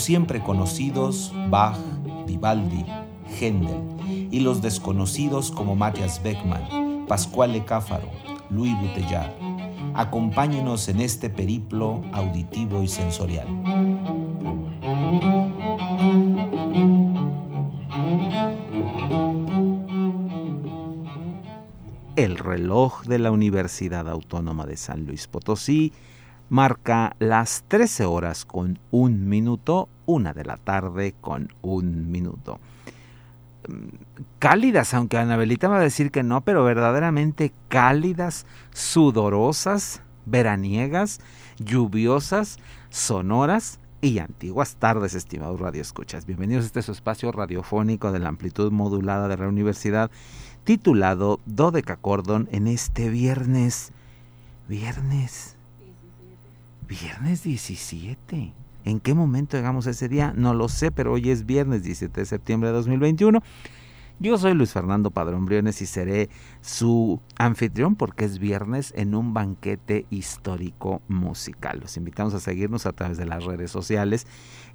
Los siempre conocidos Bach, Vivaldi, Händel y los desconocidos como Matthias Beckmann, Pascual Cáfaro, Louis Bouteillard. Acompáñenos en este periplo auditivo y sensorial. El reloj de la Universidad Autónoma de San Luis Potosí marca las 13 horas con un minuto, una de la tarde con un minuto. Cálidas, aunque Anabelita va a decir que no, pero verdaderamente cálidas, sudorosas, veraniegas, lluviosas, sonoras y antiguas tardes, estimados radioescuchas. Bienvenidos a este su espacio radiofónico de la amplitud modulada de la universidad, titulado Cordon en este viernes. Viernes Viernes 17. ¿En qué momento llegamos ese día? No lo sé, pero hoy es viernes 17 de septiembre de 2021. Yo soy Luis Fernando Padrón Briones y seré su anfitrión porque es viernes en un banquete histórico musical. Los invitamos a seguirnos a través de las redes sociales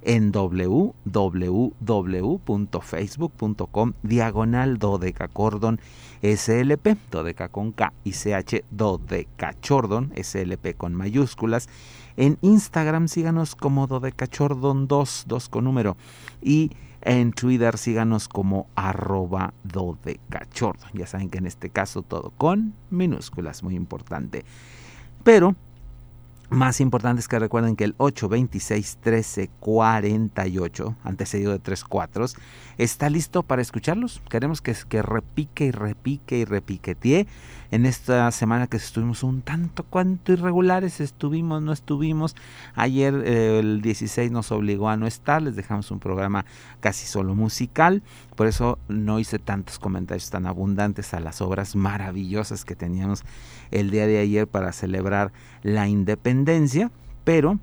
en www.facebook.com diagonal dodecacordon slp, dodeca con K y CH dodecachordon slp con mayúsculas en Instagram síganos como Dodecachordon2, 2 con número. Y en Twitter síganos como arroba Dodecachordon. Ya saben que en este caso todo con minúsculas, muy importante. Pero más importante es que recuerden que el 826 13 48, antecedido de tres cuatros, está listo para escucharlos. Queremos que, que repique y repique y repiquetee. En esta semana que estuvimos un tanto cuanto irregulares, estuvimos, no estuvimos. Ayer eh, el 16 nos obligó a no estar, les dejamos un programa casi solo musical. Por eso no hice tantos comentarios tan abundantes a las obras maravillosas que teníamos el día de ayer para celebrar la independencia, pero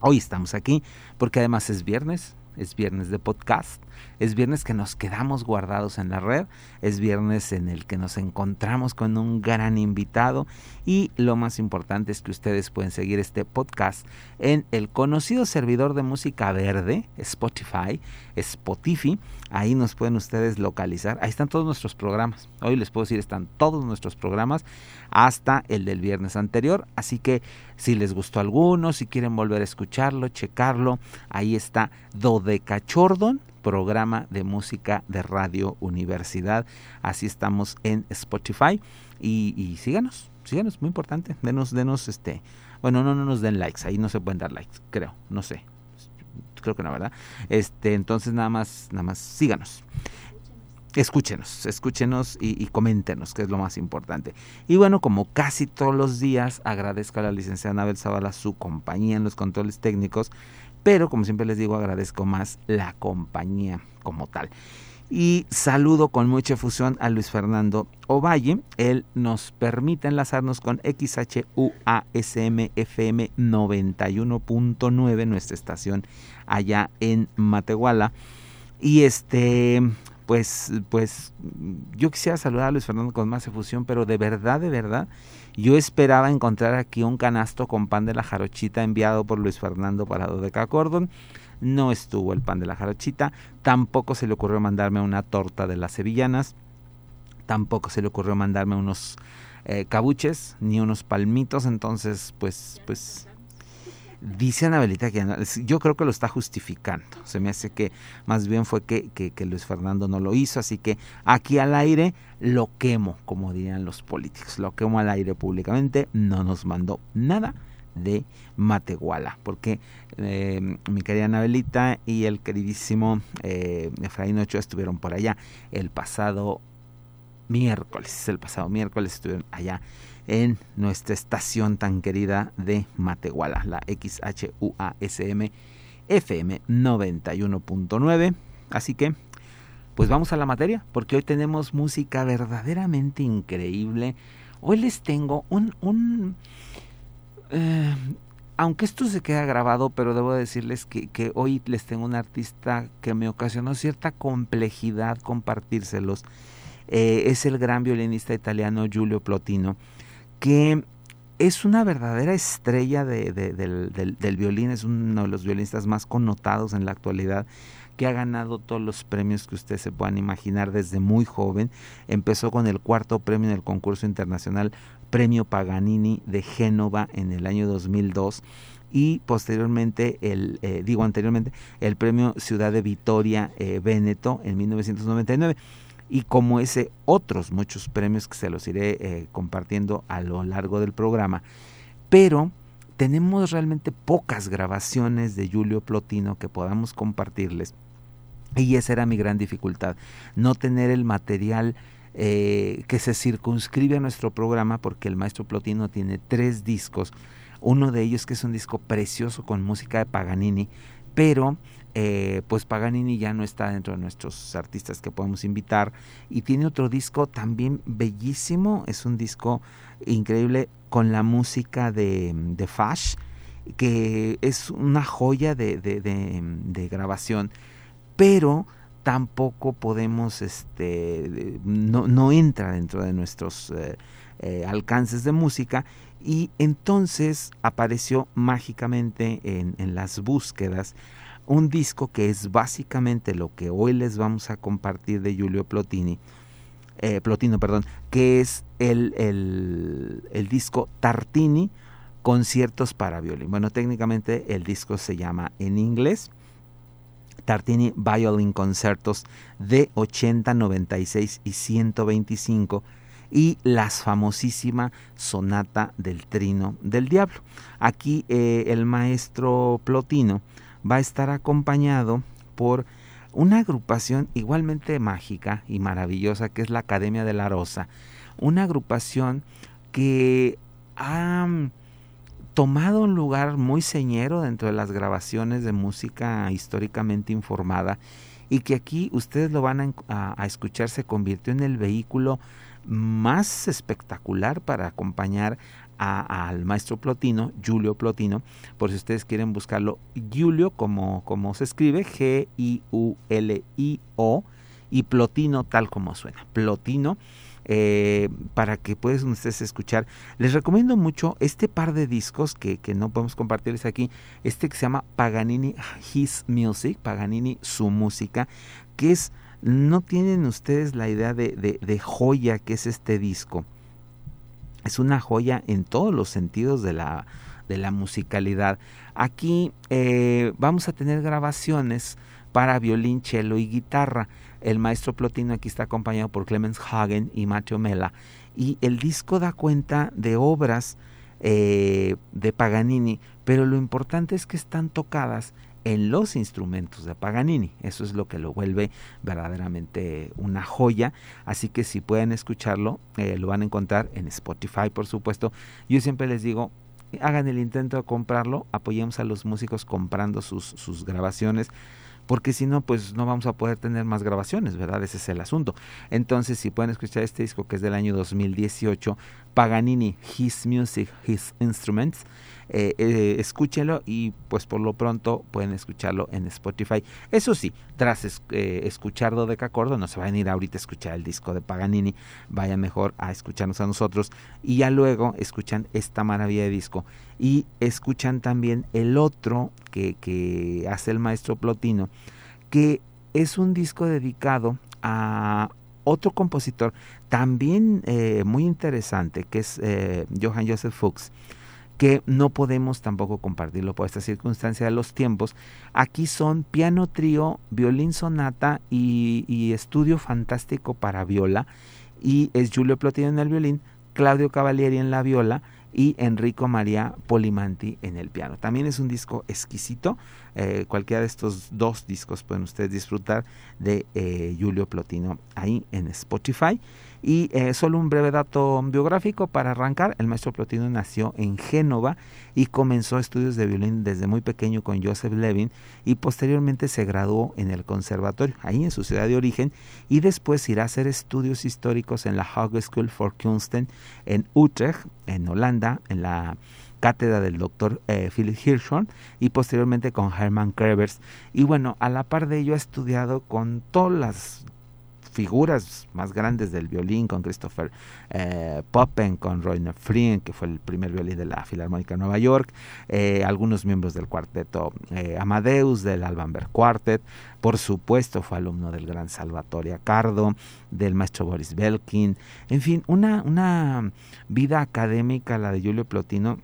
hoy estamos aquí porque además es viernes, es viernes de podcast, es viernes que nos quedamos guardados en la red, es viernes en el que nos encontramos con un gran invitado y lo más importante es que ustedes pueden seguir este podcast en el conocido servidor de música verde, Spotify, Spotify, ahí nos pueden ustedes localizar, ahí están todos nuestros programas, hoy les puedo decir están todos nuestros programas hasta el del viernes anterior, así que si les gustó alguno, si quieren volver a escucharlo, checarlo, ahí está Dodecachordon programa de música de Radio Universidad. Así estamos en Spotify. Y, síganos, síganos, muy importante. Denos, denos este. Bueno, no, no nos den likes, ahí no se pueden dar likes, creo, no sé. Creo que no, ¿verdad? Este, entonces nada más, nada más síganos escúchenos, escúchenos y, y, coméntenos, que es lo más importante. Y bueno, como casi todos los días, agradezco a la licenciada Anabel Zavala su compañía en los controles técnicos pero como siempre les digo, agradezco más la compañía como tal. Y saludo con mucha efusión a Luis Fernando Ovalle. Él nos permite enlazarnos con XHUASM FM 91.9, nuestra estación allá en Matehuala. Y este, pues, pues, yo quisiera saludar a Luis Fernando con más efusión, pero de verdad, de verdad, yo esperaba encontrar aquí un canasto con pan de la jarochita enviado por Luis Fernando para Dodeca Cordon. No estuvo el pan de la jarochita. Tampoco se le ocurrió mandarme una torta de las sevillanas. Tampoco se le ocurrió mandarme unos eh, cabuches ni unos palmitos. Entonces, pues, pues Dice Anabelita que yo creo que lo está justificando. Se me hace que más bien fue que, que, Luis Fernando no lo hizo. Así que aquí al aire lo quemo, como dirían los políticos. Lo quemo al aire públicamente. No nos mandó nada de Matehuala. Porque eh, mi querida Anabelita y el queridísimo eh, Efraín Ochoa estuvieron por allá el pasado miércoles. El pasado miércoles estuvieron allá en nuestra estación tan querida de Matehuala, la XHUASM FM 91.9. Así que, pues vamos a la materia, porque hoy tenemos música verdaderamente increíble. Hoy les tengo un... un eh, aunque esto se queda grabado, pero debo decirles que, que, hoy les tengo un artista que me ocasionó cierta complejidad compartírselos. Eh, es el gran violinista italiano Giulio Plotino, que es una verdadera estrella de, del, del, violín, es uno de los violinistas más connotados en la actualidad que ha ganado todos los premios que ustedes se puedan imaginar desde muy joven. Empezó con el cuarto premio en el concurso internacional Premio Paganini de Génova en el año 2002 y posteriormente el eh, digo anteriormente el premio Ciudad de Vitoria eh, Veneto en 1999 y como ese otros muchos premios que se los iré eh, compartiendo a lo largo del programa. Pero tenemos realmente pocas grabaciones de Julio Plotino que podamos compartirles. Y esa era mi gran dificultad, no tener el material eh, que se circunscribe a nuestro programa porque el maestro Plotino tiene tres discos, uno de ellos que es un disco precioso con música de Paganini, pero eh, pues Paganini ya no está dentro de nuestros artistas que podemos invitar. Y tiene otro disco también bellísimo, es un disco increíble con la música de, de Fash, que es una joya de, de, grabación, pero tampoco podemos, este, no, no entra dentro de nuestros eh, eh, alcances de música. Y entonces apareció mágicamente en, en las búsquedas un disco que es básicamente lo que hoy les vamos a compartir de Giulio Plotini, eh, Plotino, perdón, que es el, el, disco Tartini, conciertos para violín. Bueno, técnicamente el disco se llama en inglés Tartini Violin Concertos de 80, 96 y 125 y las famosísima Sonata del Trino del Diablo. Aquí eh, el maestro Plotino va a estar acompañado por una agrupación igualmente mágica y maravillosa que es la Academia de la Rosa, una agrupación que ha tomado un lugar muy señero dentro de las grabaciones de música históricamente informada y que aquí ustedes lo van a, a escuchar se convirtió en el vehículo más espectacular para acompañar al maestro Plotino, Giulio Plotino, por si ustedes quieren buscarlo, Giulio como, como se escribe, G-I-U-L-I-O, y Plotino tal como suena, Plotino. Eh, para que puedan ustedes escuchar. Les recomiendo mucho este par de discos que, que, no podemos compartirles aquí, este que se llama Paganini His Music, Paganini su música, que es, no tienen ustedes la idea de, de, de joya que es este disco es una joya en todos los sentidos de la, de la musicalidad. Aquí eh, vamos a tener grabaciones para violín, cello y guitarra. El maestro Plotino aquí está acompañado por Clemens Hagen y Matteo Mela. Y el disco da cuenta de obras eh, de Paganini, pero lo importante es que están tocadas en los instrumentos de Paganini. Eso es lo que lo vuelve verdaderamente una joya. Así que si pueden escucharlo, eh, lo van a encontrar en Spotify, por supuesto. Yo siempre les digo, hagan el intento de comprarlo, apoyemos a los músicos comprando sus, sus grabaciones porque si no, pues no vamos a poder tener más grabaciones, ¿verdad? Ese es el asunto. Entonces, si pueden escuchar este disco que es del año 2018, Paganini, His Music, His Instruments, eh, eh, escúchenlo y pues por lo pronto pueden escucharlo en Spotify. Eso sí, tras eh, escuchar Dodeca Cordo, no se vayan a ir ahorita a escuchar el disco de Paganini, vayan mejor a escucharnos a nosotros y ya luego escuchan esta maravilla de disco y escuchan también el otro que, que hace el maestro Plotino, que es un disco dedicado a otro compositor también eh, muy interesante, que es eh, Johann Joseph Fuchs, que no podemos tampoco compartirlo por esta circunstancia de los tiempos. Aquí son piano trío, violín sonata y, estudio fantástico para viola. Y es Giulio Plotino en el violín, Claudio Cavalieri en la viola y Enrico María Polimanti en el piano. También es un disco exquisito. Eh, cualquiera de estos dos discos pueden ustedes disfrutar de Giulio Plotino ahí en Spotify. Y eh, solo un breve dato biográfico para arrancar, el maestro Plotino nació en Génova y comenzó estudios de violín desde muy pequeño con Joseph Levin y posteriormente se graduó en el conservatorio, ahí en su ciudad de origen, y después irá a hacer estudios históricos en la Hogeschool for Kunsten en Utrecht, en Holanda, en la cátedra del doctor eh, Philip Hirschhorn y posteriormente con Hermann Krevers. Y bueno, a la par de ello ha estudiado con todas las figuras más grandes del violín, con Christopher eh, Poppen, con Roy Frien, que fue el primer violín de la Filarmónica de Nueva York, eh, algunos miembros del cuarteto Amadeus, del Albanberg Quartet, por supuesto fue alumno del gran Salvatore Accardo, del maestro Boris Belkin, en fin, una, una vida académica, la de Giulio Plotino,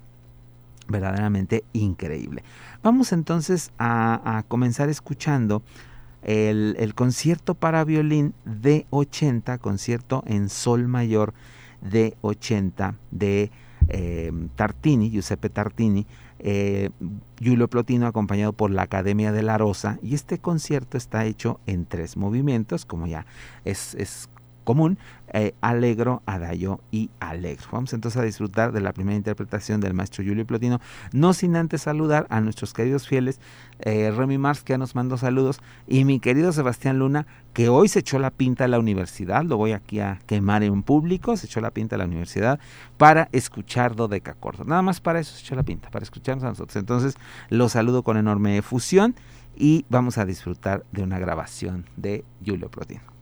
verdaderamente increíble. Vamos entonces a, comenzar escuchando el, concierto para violín de 80, concierto en sol mayor de 80 de eh, Tartini, Giuseppe Tartini, eh, Giulio Plotino acompañado por la Academia de la Rosa y este concierto está hecho en tres movimientos, como ya es común, eh, Alegro, Adagio y Alegro. Vamos entonces a disfrutar de la primera interpretación del maestro Julio Plotino, no sin antes saludar a nuestros queridos fieles, eh, Remy Mars, que ya nos mandó saludos, y mi querido Sebastián Luna, que hoy se echó la pinta a la universidad, lo voy aquí a quemar en público, se echó la pinta a la universidad para escuchar Dodeca Corto. Nada más para eso se echó la pinta, para escucharnos a nosotros. Entonces, lo saludo con enorme efusión y vamos a disfrutar de una grabación de Julio Plotino.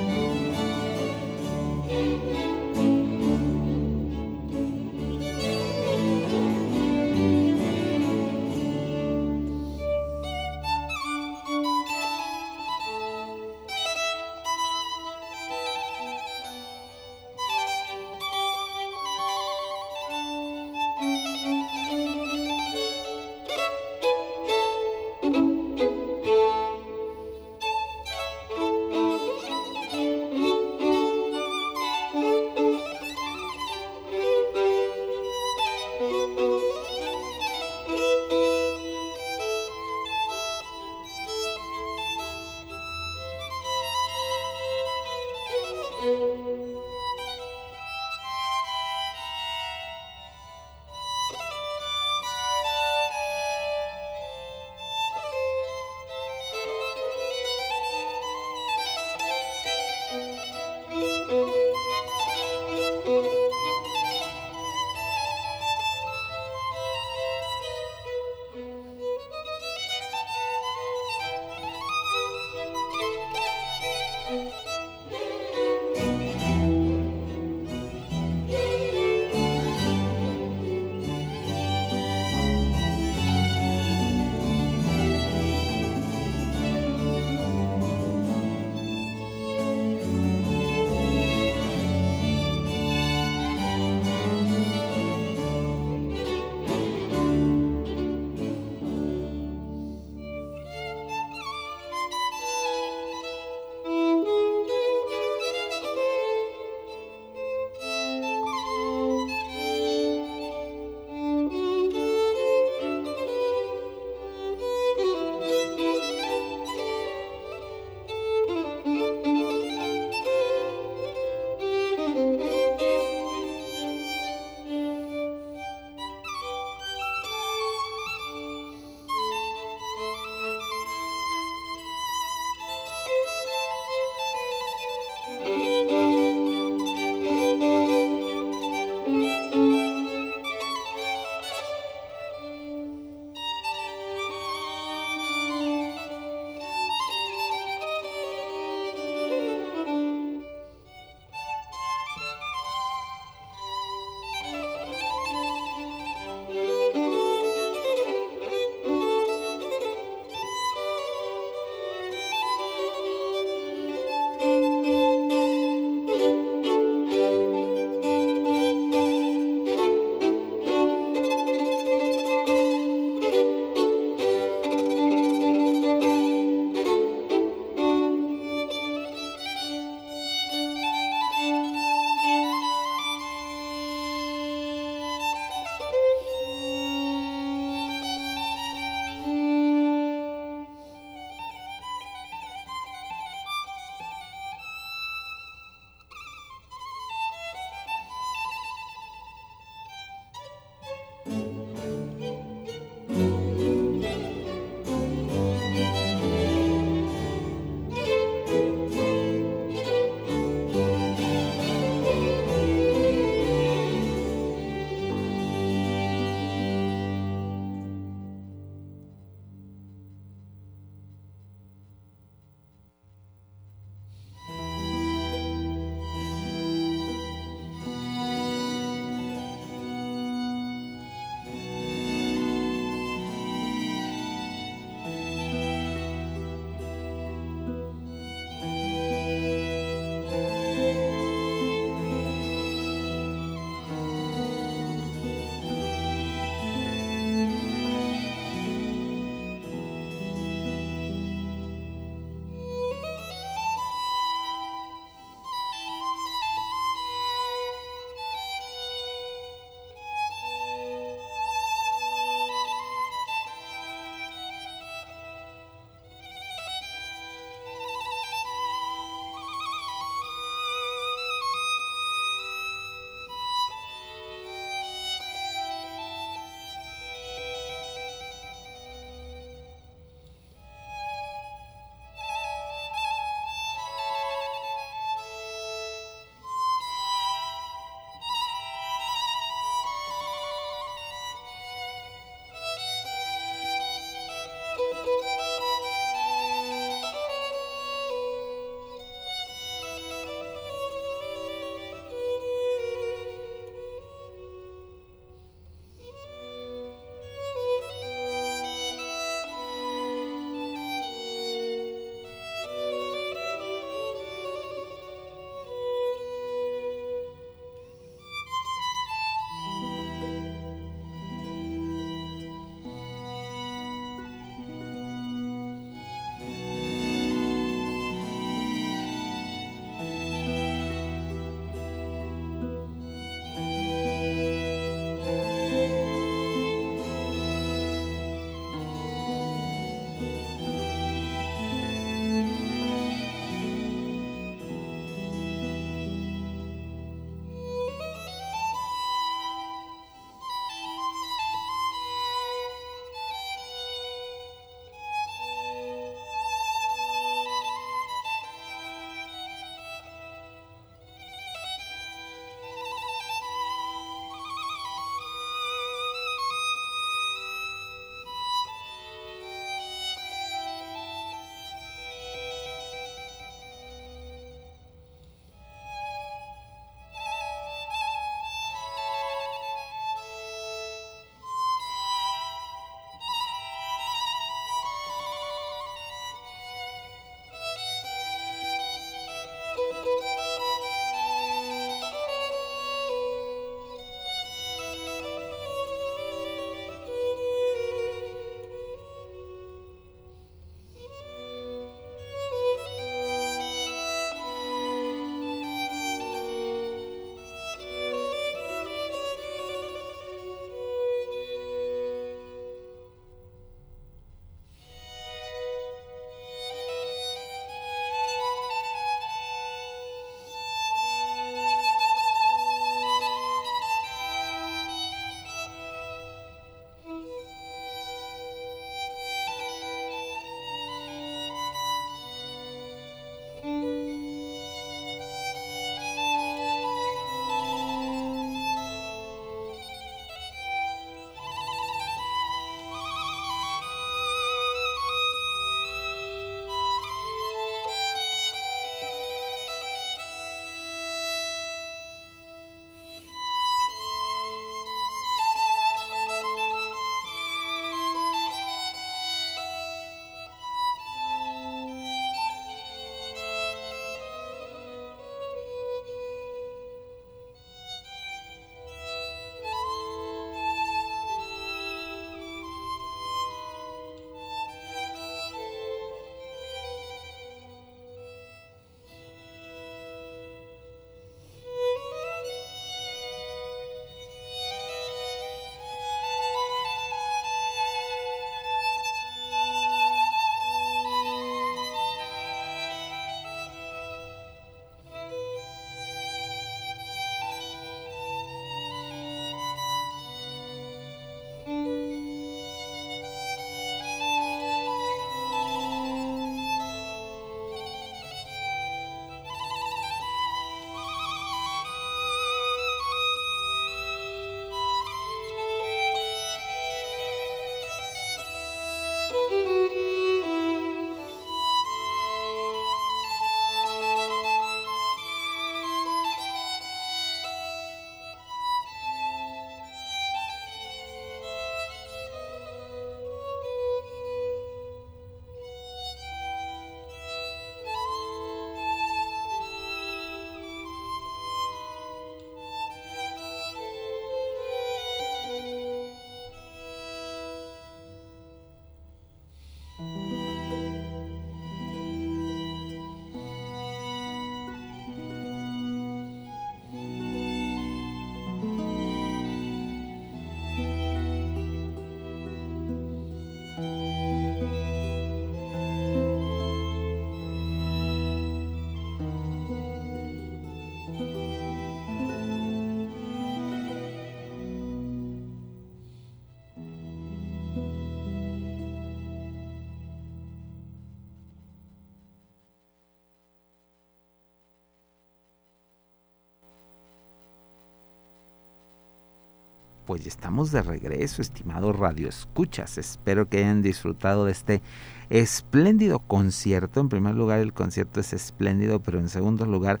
Pues estamos de regreso, estimados Radio Escuchas. Espero que hayan disfrutado de este espléndido concierto. En primer lugar, el concierto es espléndido, pero en segundo lugar,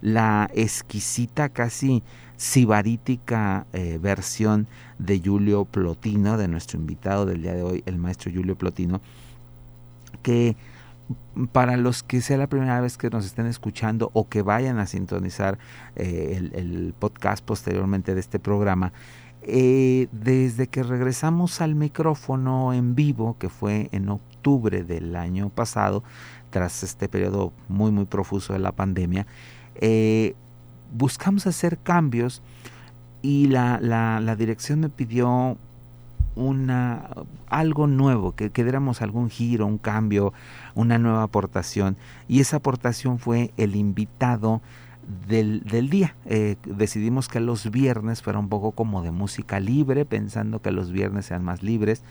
la exquisita, casi sibarítica eh, versión de Julio Plotino, de nuestro invitado del día de hoy, el maestro Julio Plotino, que para los que sea la primera vez que nos estén escuchando o que vayan a sintonizar eh, el, podcast posteriormente de este programa, eh, desde que regresamos al micrófono en vivo, que fue en octubre del año pasado, tras este periodo muy muy profuso de la pandemia, eh, buscamos hacer cambios y la, la, dirección me pidió una algo nuevo, que, que diéramos algún giro, un cambio, una nueva aportación. Y esa aportación fue el invitado del, del día. Eh, decidimos que los viernes fuera un poco como de música libre, pensando que los viernes sean más libres.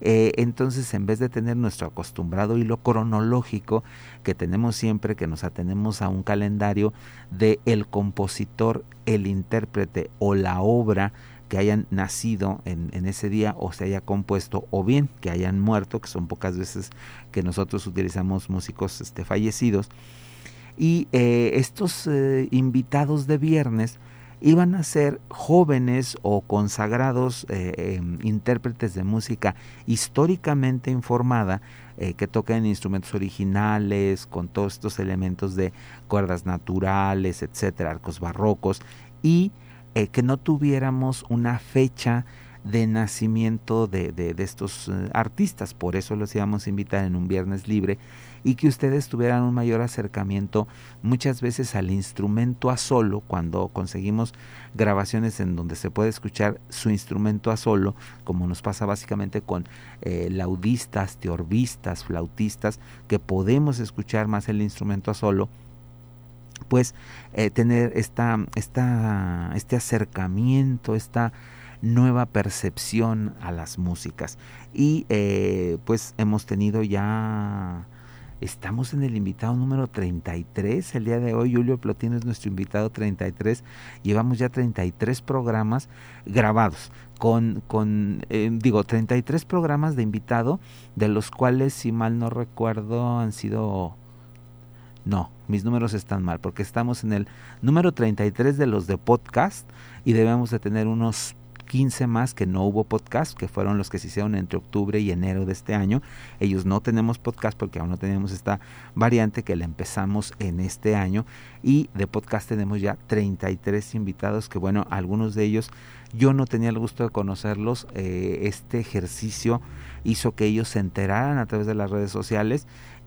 Eh, entonces, en vez de tener nuestro acostumbrado hilo cronológico que tenemos siempre, que nos atenemos a un calendario de el compositor, el intérprete o la obra que hayan nacido en, en, ese día o se haya compuesto o bien que hayan muerto, que son pocas veces que nosotros utilizamos músicos este, fallecidos, y eh, estos eh, invitados de viernes iban a ser jóvenes o consagrados eh, em, intérpretes de música históricamente informada que tocan instrumentos originales con todos estos elementos de cuerdas naturales, etcétera, arcos barrocos y que no tuviéramos una fecha de nacimiento de, de, estos artistas, por eso los íbamos a invitar en un viernes libre y que ustedes tuvieran un mayor acercamiento muchas veces al instrumento a solo, cuando conseguimos grabaciones en donde se puede escuchar su instrumento a solo, como nos pasa básicamente con eh, laudistas, teorbistas, flautistas, que podemos escuchar más el instrumento a solo, pues eh, tener esta, esta, este acercamiento, esta nueva percepción a las músicas. Y eh, pues hemos tenido ya Estamos en el invitado número 33. El día de hoy Julio Plotino es nuestro invitado 33. Llevamos ya 33 programas grabados con, con eh, digo, 33 programas de invitado, de los cuales, si mal no recuerdo, han sido... No, mis números están mal, porque estamos en el número 33 de los de podcast y debemos de tener unos 15 más que no hubo podcast, que fueron los que se hicieron entre octubre y enero de este año. Ellos no tenemos podcast porque aún no tenemos esta variante que la empezamos en este año. Y de podcast tenemos ya 33 invitados, que bueno, algunos de ellos yo no tenía el gusto de conocerlos. Eh, este ejercicio hizo que ellos se enteraran a través de las redes sociales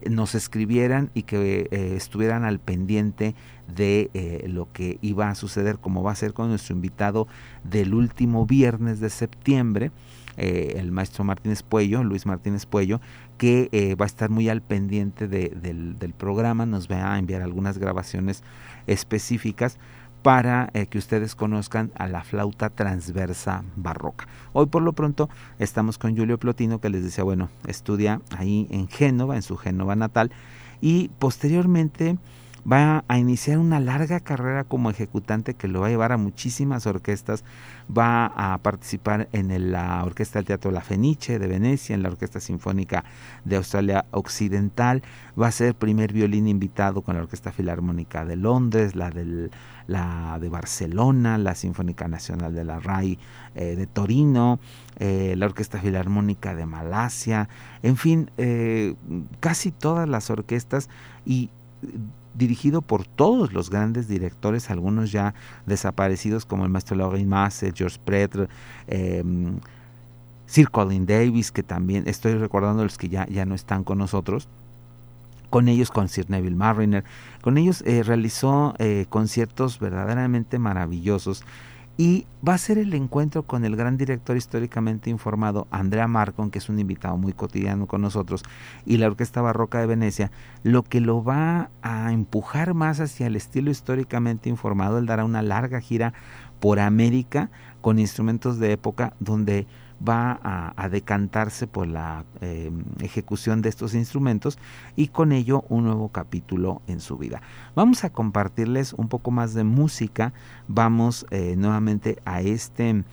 nos escribieran y que eh, estuvieran al pendiente de eh, lo que iba a suceder, como va a ser con nuestro invitado del último viernes de septiembre, eh, el maestro Martínez Puello, Luis Martínez Puello, que va a estar muy al pendiente de, del, del programa, nos va a enviar algunas grabaciones específicas para eh, que ustedes conozcan a la flauta transversa barroca. Hoy por lo pronto estamos con Julio Plotino que les decía, bueno, estudia ahí en Génova, en su Génova natal, y posteriormente va a iniciar una larga carrera como ejecutante que lo va a llevar a muchísimas orquestas, va a participar en la Orquesta del Teatro La Fenice de Venecia, en la Orquesta Sinfónica de Australia Occidental, va a ser primer violín invitado con la Orquesta Filarmónica de Londres, la, la de Barcelona, la Sinfónica Nacional de la RAI eh, de Torino, eh, la Orquesta Filarmónica de Malasia, en fin, eh, casi todas las orquestas y dirigido por todos los grandes directores, algunos ya desaparecidos como el maestro Laurie Masse, George Pretre, eh, Sir Colin Davis, que también estoy recordando los que ya, ya no están con nosotros. Con ellos, con Sir Neville Mariner, con ellos eh, realizó eh, conciertos verdaderamente maravillosos y va a ser el encuentro con el gran director históricamente informado, Andrea Marcon, que es un invitado muy cotidiano con nosotros, y la Orquesta Barroca de Venecia, lo que lo va a empujar más hacia el estilo históricamente informado. Él dará una larga gira por América con instrumentos de época donde va a, decantarse por la em, ejecución de estos instrumentos y con ello un nuevo capítulo en su vida. Vamos a compartirles un poco más de música, vamos eh, nuevamente a este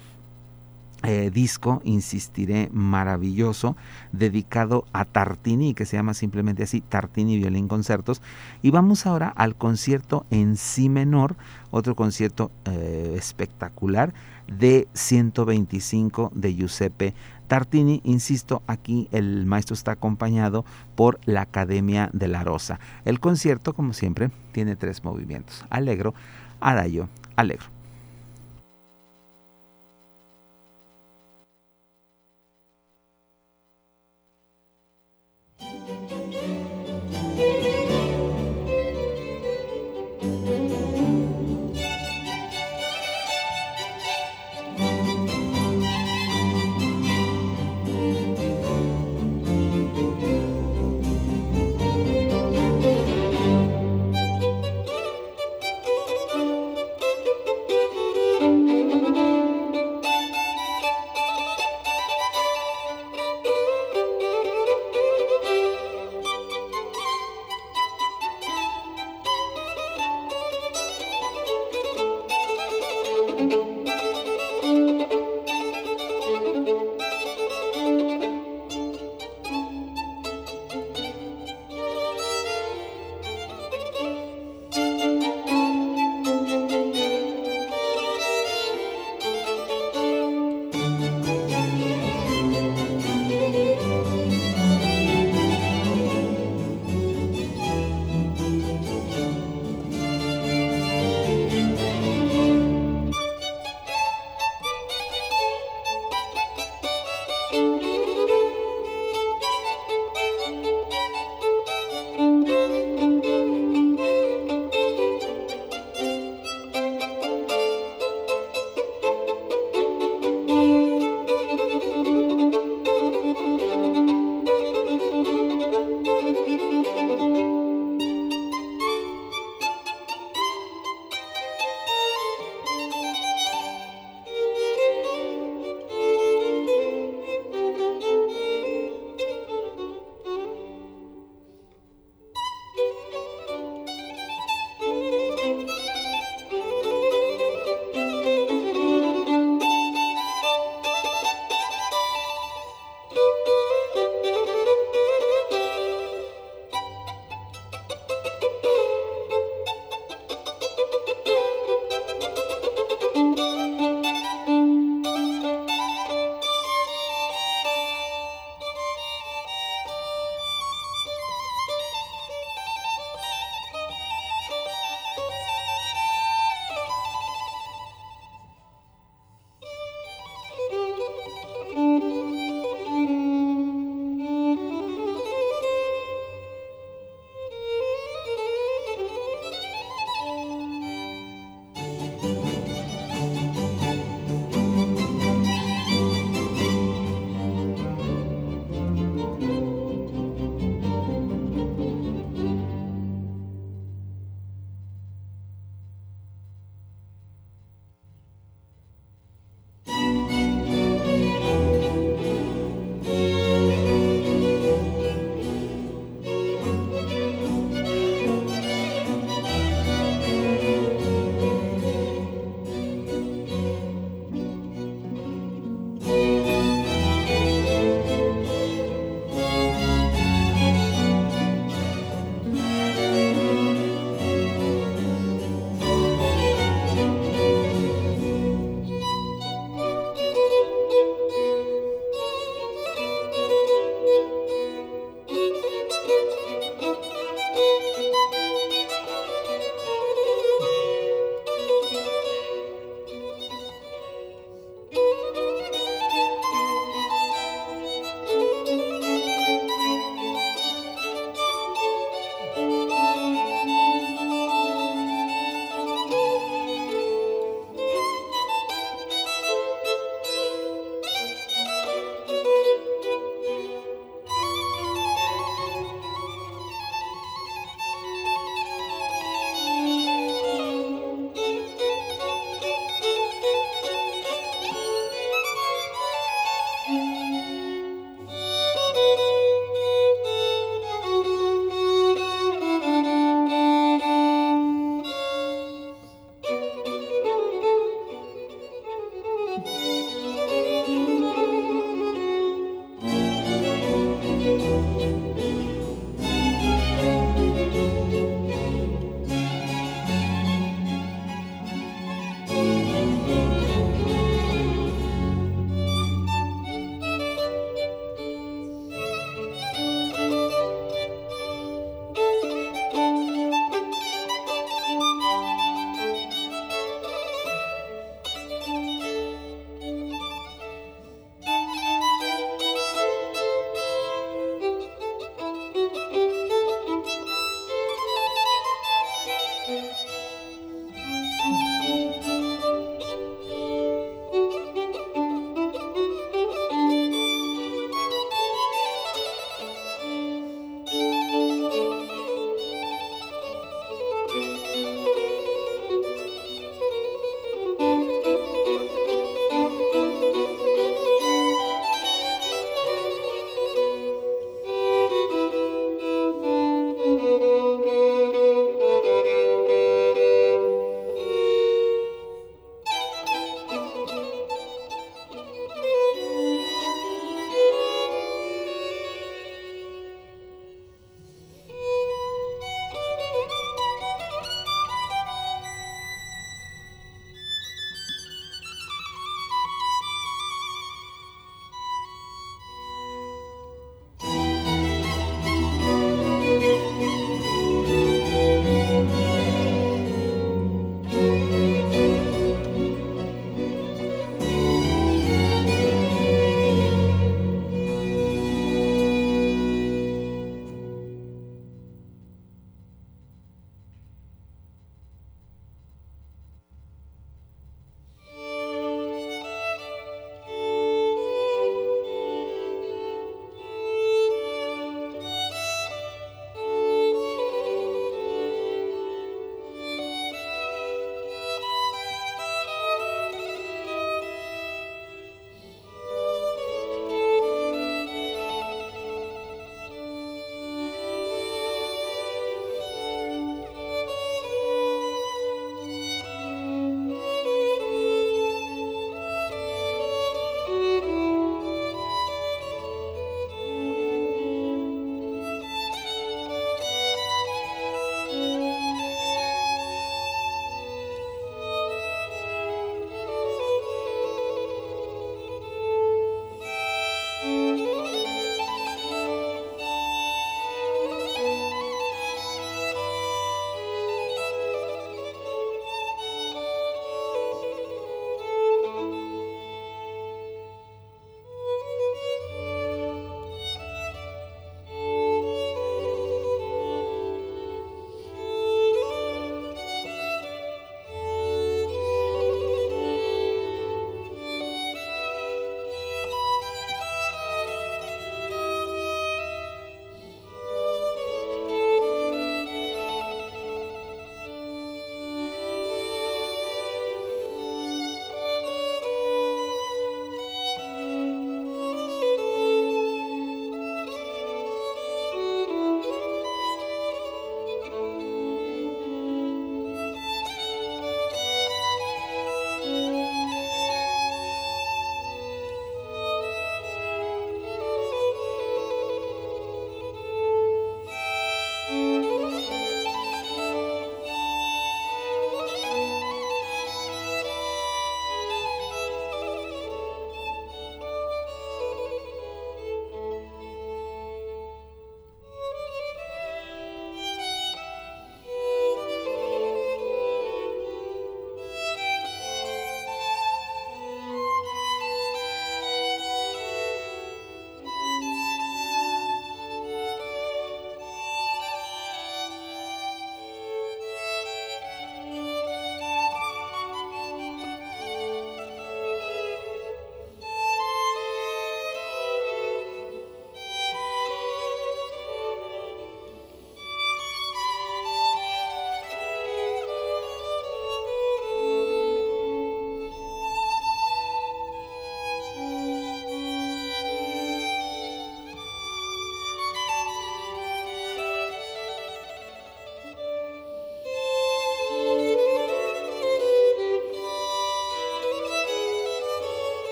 eh, disco, insistiré, maravilloso, dedicado a Tartini, que se llama simplemente así, Tartini Violín Concertos. Y vamos ahora al concierto en Si menor, otro concierto eh, espectacular de 125 de Giuseppe Tartini. Insisto, aquí el maestro está acompañado por la Academia de la Rosa. El concierto, como siempre, tiene tres movimientos, alegro, adagio, alegro.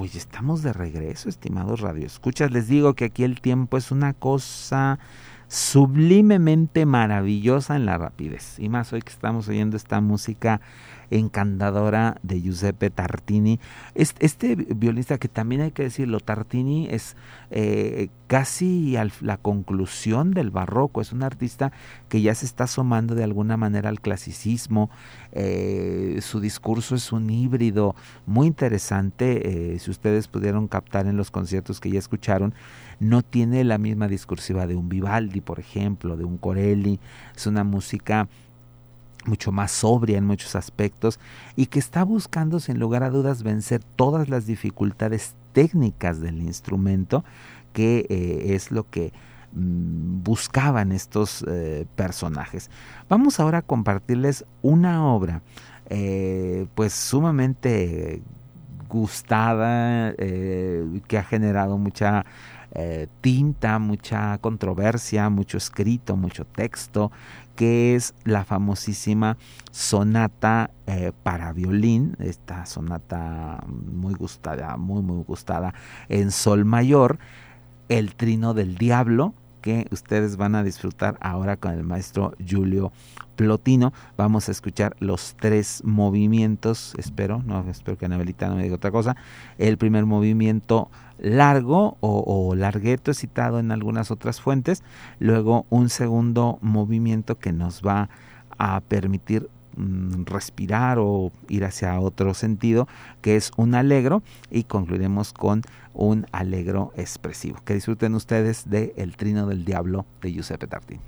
Pues estamos de regreso, estimados radioescuchas. Les digo que aquí el tiempo es una cosa sublimemente maravillosa en la rapidez. Y más hoy que estamos oyendo esta música encantadora de Giuseppe Tartini. Este, violista que también hay que decirlo, Tartini es eh, casi la conclusión del barroco, es un artista que ya se está asomando de alguna manera al clasicismo, eh, su discurso es un híbrido muy interesante, eh, si ustedes pudieron captar en los conciertos que ya escucharon, no tiene la misma discursiva de un Vivaldi, por ejemplo, de un Corelli, es una música mucho más sobria en muchos aspectos y que está buscando sin lugar a dudas vencer todas las dificultades técnicas del instrumento que eh, es lo que mm, buscaban estos eh, personajes. Vamos ahora a compartirles una obra eh, pues sumamente gustada que ha generado mucha tinta, mucha controversia, mucho escrito, mucho texto, que es la famosísima sonata eh, para violín, esta sonata muy gustada, muy muy gustada en sol mayor, el trino del diablo, que ustedes van a disfrutar ahora con el maestro Julio Plotino. Vamos a escuchar los tres movimientos, espero, no espero que Anabelita no me diga otra cosa. El primer movimiento largo o, largueto citado en algunas otras fuentes, luego un segundo movimiento que nos va a permitir mm, respirar o ir hacia otro sentido, que es un alegro, y concluiremos con un alegro expresivo. Que disfruten ustedes de El Trino del Diablo de Giuseppe Tartini.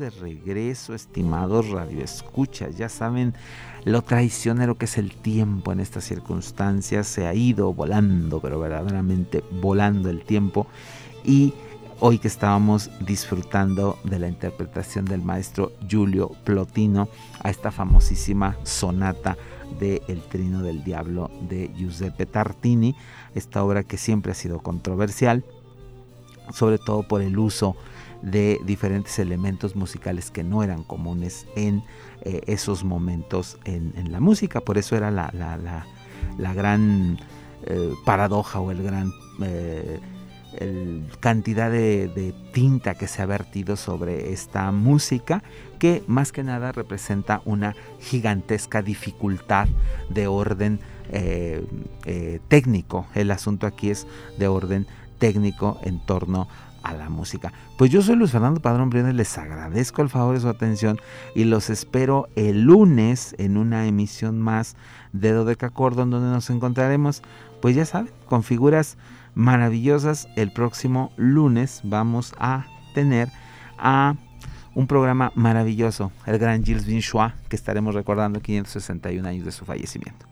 De regreso, estimados radioescuchas. Ya saben lo traicionero que es el tiempo en estas circunstancias. Se ha ido volando, pero verdaderamente volando el tiempo. Y hoy que estábamos disfrutando de la interpretación del maestro Giulio Plotino a esta famosísima sonata de El Trino del Diablo de Giuseppe Tartini, esta obra que siempre ha sido controversial, sobre todo por el uso de diferentes elementos musicales que no eran comunes en eh, esos momentos en, la música, por eso era la, la, gran eh, paradoja o el gran... Eh, cantidad de, tinta que se ha vertido sobre esta música que más que nada representa una gigantesca dificultad de orden técnico. El asunto aquí es de orden técnico en torno a la música. Pues yo soy Luis Fernando Padrón Briones, les agradezco el favor de su atención y los espero el lunes en una emisión más de Dodeca Cordon donde nos encontraremos, pues ya saben, con figuras maravillosas. El próximo lunes vamos a tener a un programa maravilloso, el gran Gilles Vinchois, que estaremos recordando 561 años de su fallecimiento.